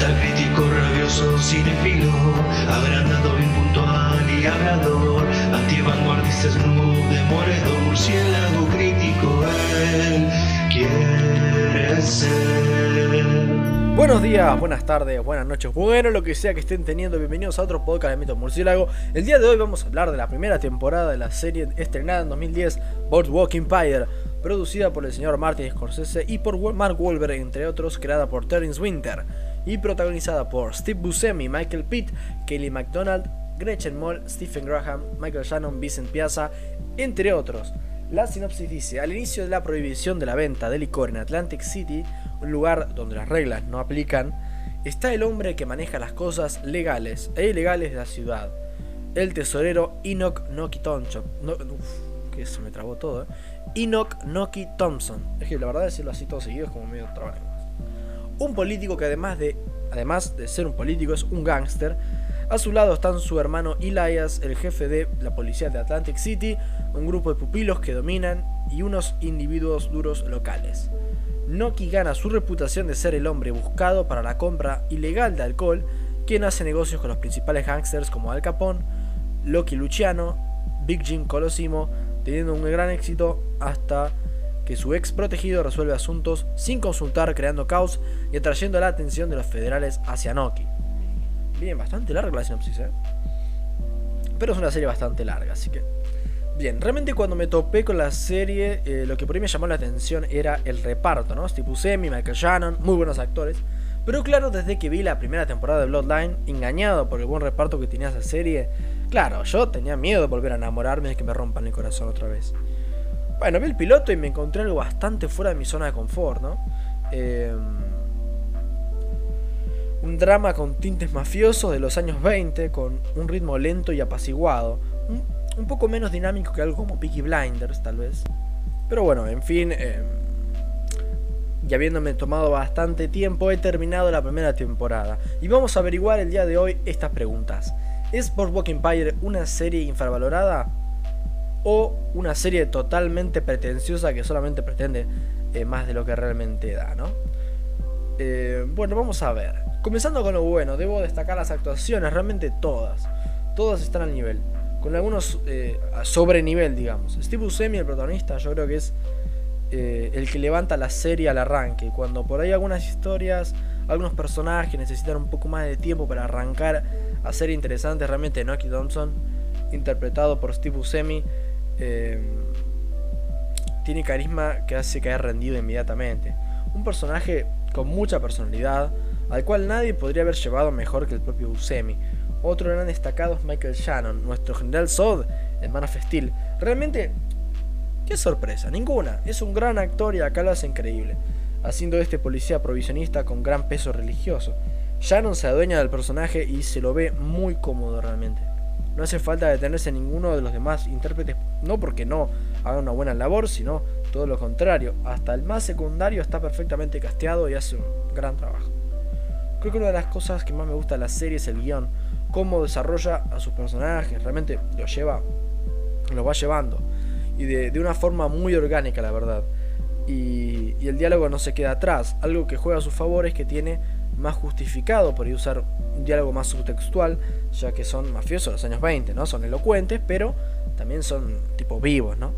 Rabioso, cinefilo, agrandado, impuntual y hablador, antivanguardista, murciélago crítico, él quiere ser. Buenos días, buenas tardes, buenas noches, bueno, lo que sea que estén teniendo, bienvenidos a otro podcast de Mito Murciélago. El día de hoy vamos a hablar de la primera temporada de la serie estrenada en 2010, Boardwalk Empire, producida por el señor Martin Scorsese y por Mark Wahlberg, entre otros, creada por Terence Winter y protagonizada por Steve Buscemi, Michael Pitt, Kelly MacDonald, Gretchen Moll, Stephen Graham, Michael Shannon, Vincent Piazza, entre otros. La sinopsis dice, al inicio de la prohibición de la venta de licor en Atlantic City, un lugar donde las reglas no aplican, está el hombre que maneja las cosas legales e ilegales de la ciudad, el tesorero Enoch Noki Thompson. No, que eso me trabó todo, ¿eh? Enoch Noki Thompson. Es que la verdad decirlo así todo seguido es como medio trabajo. Un político que además de, además de ser un político es un gángster. A su lado están su hermano Elias, el jefe de la policía de Atlantic City, un grupo de pupilos que dominan y unos individuos duros locales. Noki gana su reputación de ser el hombre buscado para la compra ilegal de alcohol, quien hace negocios con los principales gangsters como Al Capone, Loki Luciano, Big Jim Colosimo, teniendo un gran éxito hasta que su ex protegido resuelve asuntos sin consultar, creando caos y atrayendo la atención de los federales hacia Noki. Bien, bastante larga la sinopsis, ¿eh? Pero es una serie bastante larga, así que Bien, realmente cuando me topé con la serie, eh, lo que por ahí me llamó la atención era el reparto, ¿no? Steve Buscemi, Michael Shannon, muy buenos actores. Pero claro, desde que vi la primera temporada de Bloodline, engañado por el buen reparto que tenía esa serie, claro, yo tenía miedo de volver a enamorarme de que me rompan el corazón otra vez. Bueno, vi el piloto y me encontré algo bastante fuera de mi zona de confort, ¿no? Em, un drama con tintes mafiosos de los años 20, con un ritmo lento y apaciguado un poco menos dinámico que algo como Peaky Blinders, tal vez. Pero bueno, en fin, eh, y habiéndome tomado bastante tiempo, he terminado la primera temporada. Y vamos a averiguar el día de hoy estas preguntas. ¿Es Boardwalk Empire una serie infravalorada? ¿O una serie totalmente pretenciosa que solamente pretende eh, más de lo que realmente da, no? Eh, bueno, vamos a ver. Comenzando con lo bueno, debo destacar las actuaciones, realmente todas. Todas están al nivel con algunos eh, sobre nivel, digamos. Steve Buscemi, el protagonista, yo creo que es eh, el que levanta la serie al arranque. Cuando por ahí algunas historias, algunos personajes necesitan un poco más de tiempo para arrancar a ser interesantes, realmente Noki Thompson, interpretado por Steve Buscemi, eh, tiene carisma que hace caer rendido inmediatamente. Un personaje con mucha personalidad, al cual nadie podría haber llevado mejor que el propio Buscemi. Otro gran destacado es Michael Shannon, nuestro general Zod en Man of Steel. Realmente, qué sorpresa, ninguna. Es un gran actor y acá lo hace increíble, haciendo este policía provisionista con gran peso religioso. Shannon se adueña del personaje y se lo ve muy cómodo realmente. No hace falta detenerse en ninguno de los demás intérpretes, no porque no haga una buena labor, sino todo lo contrario. Hasta el más secundario está perfectamente casteado y hace un gran trabajo. Creo que una de las cosas que más me gusta de la serie es el guion cómo desarrolla a sus personajes, realmente lo lleva, lo va llevando. Y de, una forma muy orgánica, la verdad. Y, el diálogo no se queda atrás. Algo que juega a su favor es que tiene más justificado por usar un diálogo más subtextual, ya que son mafiosos los años 20, ¿no? Son elocuentes, pero también son tipo vivos, ¿no?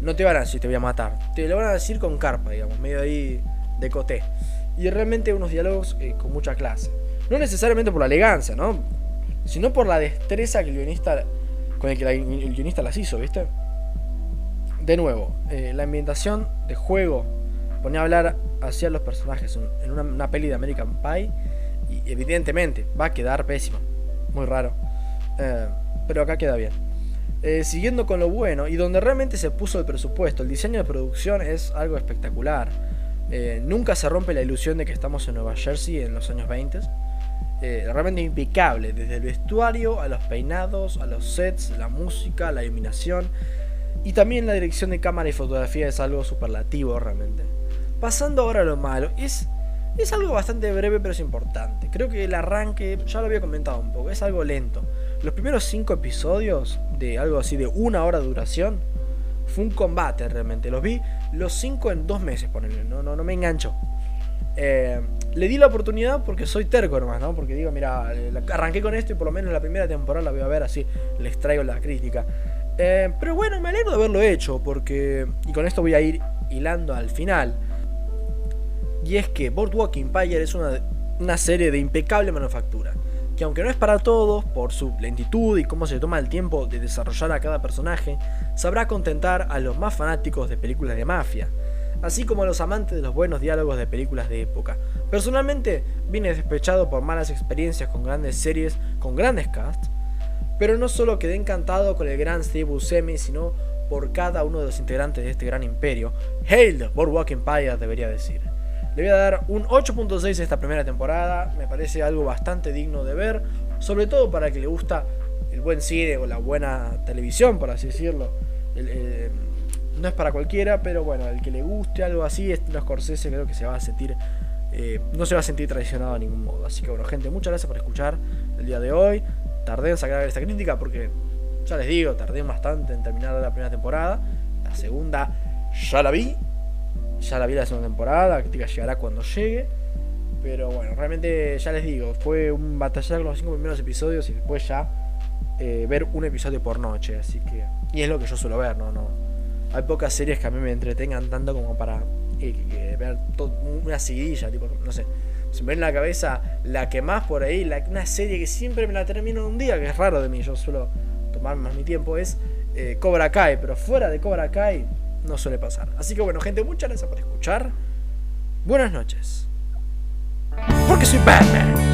No te van a decir te voy a matar, te lo van a decir con carpa, digamos, medio ahí de coté. Y realmente unos diálogos eh, con mucha clase. No necesariamente por la elegancia, ¿no? sino por la destreza que el guionista, con el que el guionista las hizo, ¿viste? De nuevo, eh, la ambientación de juego pone a hablar hacia los personajes en una, peli de American Pie y evidentemente va a quedar pésimo, muy raro, eh, pero acá queda bien. Eh, siguiendo con lo bueno y donde realmente se puso el presupuesto, el diseño de producción es algo espectacular. nunca se rompe la ilusión de que estamos en Nueva Jersey en los años 20 eh, realmente impecable, desde el vestuario a los peinados, a los sets, la música, la iluminación y también la dirección de cámara y fotografía es algo superlativo realmente. Pasando ahora a lo malo, es, es algo bastante breve pero es importante. Creo que el arranque, ya lo había comentado un poco, es algo lento. Los primeros 5 episodios de algo así de una hora de duración fue un combate realmente. Los vi los 5 en dos meses, ponele, no, no, no me engancho. Eh, le di la oportunidad porque soy terco hermano, ¿no? Porque digo, mira, eh, arranqué con esto y por lo menos la primera temporada la voy a ver así, les traigo la crítica. Eh, pero bueno, me alegro de haberlo hecho porque... Y con esto voy a ir hilando al final. Y es que Boardwalk Empire es una, una serie de impecable manufactura. Que aunque no es para todos, por su lentitud y cómo se toma el tiempo de desarrollar a cada personaje, sabrá contentar a los más fanáticos de películas de mafia así como a los amantes de los buenos diálogos de películas de época. Personalmente vine despechado por malas experiencias con grandes series, con grandes casts, pero no solo quedé encantado con el gran Steve Buscemi, sino por cada uno de los integrantes de este gran imperio. Hail Boardwalk Empire debería decir. Le voy a dar un 8.6 esta primera temporada, me parece algo bastante digno de ver, sobre todo para el que le gusta el buen cine o la buena televisión, por así decirlo. El, no es para cualquiera, pero bueno, el que le guste algo así, los Scorsese creo que se va a sentir, eh, no se va a sentir traicionado de ningún modo. Así que bueno, gente, muchas gracias por escuchar el día de hoy. Tardé en sacar esta crítica porque, ya les digo, tardé bastante en terminar la primera temporada. La segunda ya la vi, ya la vi la segunda temporada, la crítica llegará cuando llegue. Pero bueno, realmente ya les digo, fue un batallar los cinco primeros episodios y después ya eh, ver un episodio por noche. Así que. Y es lo que yo suelo ver, ¿no? no hay pocas series que a mí me entretengan tanto como para eh, ver una seguidilla, tipo, no sé. Se me viene en la cabeza la que más por ahí, una serie que siempre me la termino un día, que es raro de mí, yo suelo tomar más mi tiempo, es eh, Cobra Kai, pero fuera de Cobra Kai no suele pasar. Así que bueno, gente, muchas gracias por escuchar. Buenas noches. Porque soy Batman.